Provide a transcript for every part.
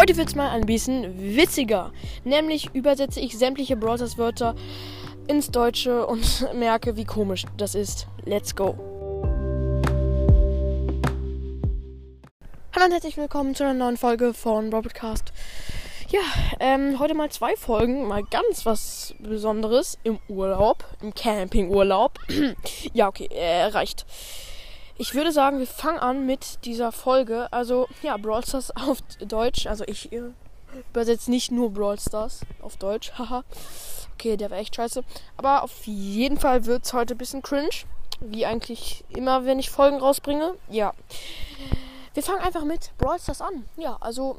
Heute wird es mal ein bisschen witziger. Nämlich übersetze ich sämtliche Browsers Wörter ins Deutsche und merke, wie komisch das ist. Let's go. Hallo und herzlich willkommen zu einer neuen Folge von Broadcast. Ja, ähm, heute mal zwei Folgen, mal ganz was Besonderes im Urlaub, im Campingurlaub. ja, okay, äh, reicht. Ich würde sagen, wir fangen an mit dieser Folge. Also, ja, Brawl Stars auf Deutsch. Also, ich äh, übersetze nicht nur Brawl Stars auf Deutsch. Haha. okay, der war echt scheiße. Aber auf jeden Fall wird es heute ein bisschen cringe. Wie eigentlich immer, wenn ich Folgen rausbringe. Ja. Wir fangen einfach mit Brawl Stars an. Ja, also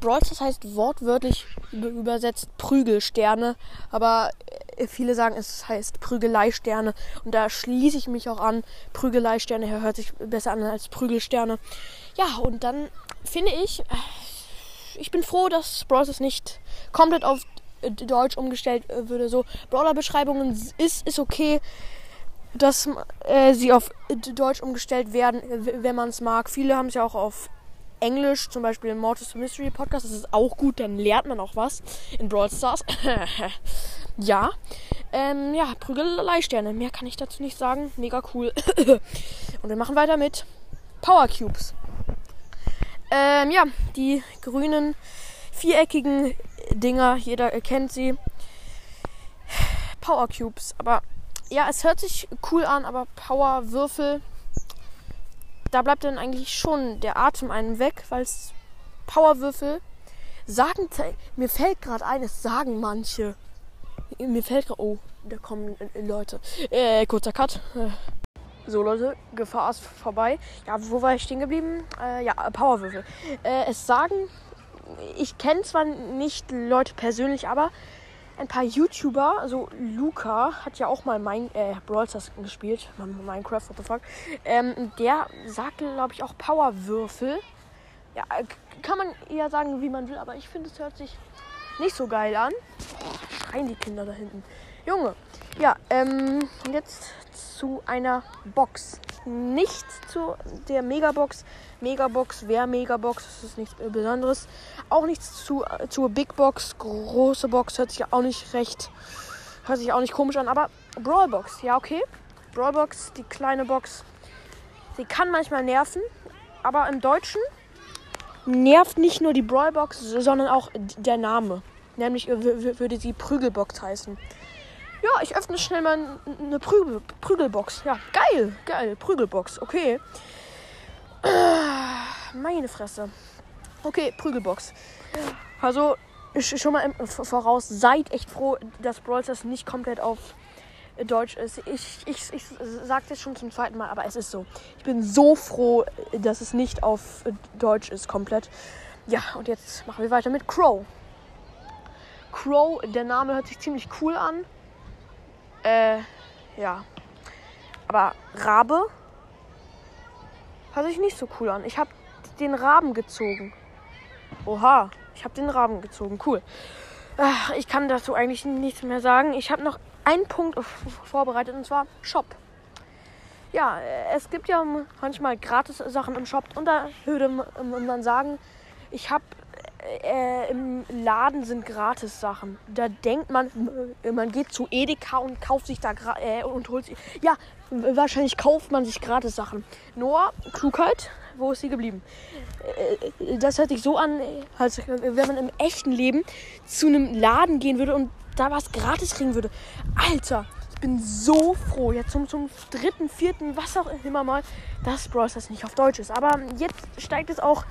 Brawl Stars heißt wortwörtlich übersetzt Prügelsterne, aber äh, viele sagen, es heißt Prügeleisterne und da schließe ich mich auch an. Prügeleisterne hört sich besser an als Prügelsterne. Ja, und dann finde ich, äh, ich bin froh, dass Brawl Stars nicht komplett auf Deutsch umgestellt äh, würde. So Brawler-Beschreibungen ist, ist okay dass äh, sie auf Deutsch umgestellt werden, wenn man es mag. Viele haben es ja auch auf Englisch, zum Beispiel im Mortis Mystery Podcast. Das ist auch gut, dann lernt man auch was in Brawl Stars. ja. Ähm, ja, Prügelei-Sterne. Mehr kann ich dazu nicht sagen. Mega cool. Und wir machen weiter mit Power Cubes. Ähm, ja, die grünen, viereckigen Dinger. Jeder kennt sie. Power Cubes. Aber ja, es hört sich cool an, aber Power Würfel da bleibt dann eigentlich schon der Atem einem weg, weil es Powerwürfel sagen, mir fällt gerade ein, es sagen manche. Mir fällt gerade, oh, da kommen äh, Leute. Äh, kurzer Cut. So Leute, Gefahr ist vorbei. Ja, wo war ich stehen geblieben? Äh, ja, Powerwürfel. Äh, es sagen, ich kenne zwar nicht Leute persönlich, aber ein paar YouTuber, also Luca hat ja auch mal mein, äh, Brawl Stars gespielt, Minecraft, what the fuck. Ähm, der sagt, glaube ich, auch Powerwürfel. Ja, äh, kann man eher sagen, wie man will, aber ich finde, es hört sich nicht so geil an. Schreien die Kinder da hinten. Junge. Ja, ähm, jetzt zu einer Box. Nicht zu der Megabox. Megabox wäre Megabox, das ist nichts Besonderes. Auch nichts zu, zur Big Box. Große Box hört sich auch nicht recht, hört sich auch nicht komisch an, aber Brawlbox, ja okay. Brawlbox, die kleine Box, sie kann manchmal nerven, aber im Deutschen nervt nicht nur die Brawlbox, sondern auch der Name. Nämlich würde sie Prügelbox heißen. Ja, ich öffne schnell mal eine Prügel, Prügelbox. Ja, geil, geil, Prügelbox, okay. Meine Fresse. Okay, Prügelbox. Also, schon mal voraus, seid echt froh, dass Brawl Stars nicht komplett auf Deutsch ist. Ich, ich, ich sage das schon zum zweiten Mal, aber es ist so. Ich bin so froh, dass es nicht auf Deutsch ist komplett. Ja, und jetzt machen wir weiter mit Crow. Crow, der Name hört sich ziemlich cool an. Äh, ja. Aber Rabe hört sich nicht so cool an. Ich habe den Raben gezogen. Oha, ich habe den Raben gezogen. Cool. Ach, ich kann dazu eigentlich nichts mehr sagen. Ich habe noch einen Punkt vorbereitet und zwar Shop. Ja, es gibt ja manchmal gratis Sachen im Shop und da würde man sagen, ich habe äh, im Laden sind Gratis-Sachen. Da denkt man, man geht zu Edeka und kauft sich da äh, und holt sich. Ja, wahrscheinlich kauft man sich Gratis-Sachen. Nur Klugheit, wo ist sie geblieben? Äh, das hört sich so an, als wenn man im echten Leben zu einem Laden gehen würde und da was gratis kriegen würde. Alter, bin so froh, jetzt zum, zum dritten, vierten, was auch immer mal, dass Brawl Stars nicht auf Deutsch ist. Aber jetzt steigt es auch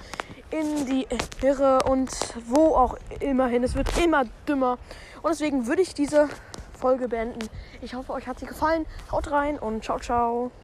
in die Irre und wo auch immer hin. Es wird immer dümmer. Und deswegen würde ich diese Folge beenden. Ich hoffe, euch hat sie gefallen. Haut rein und ciao, ciao.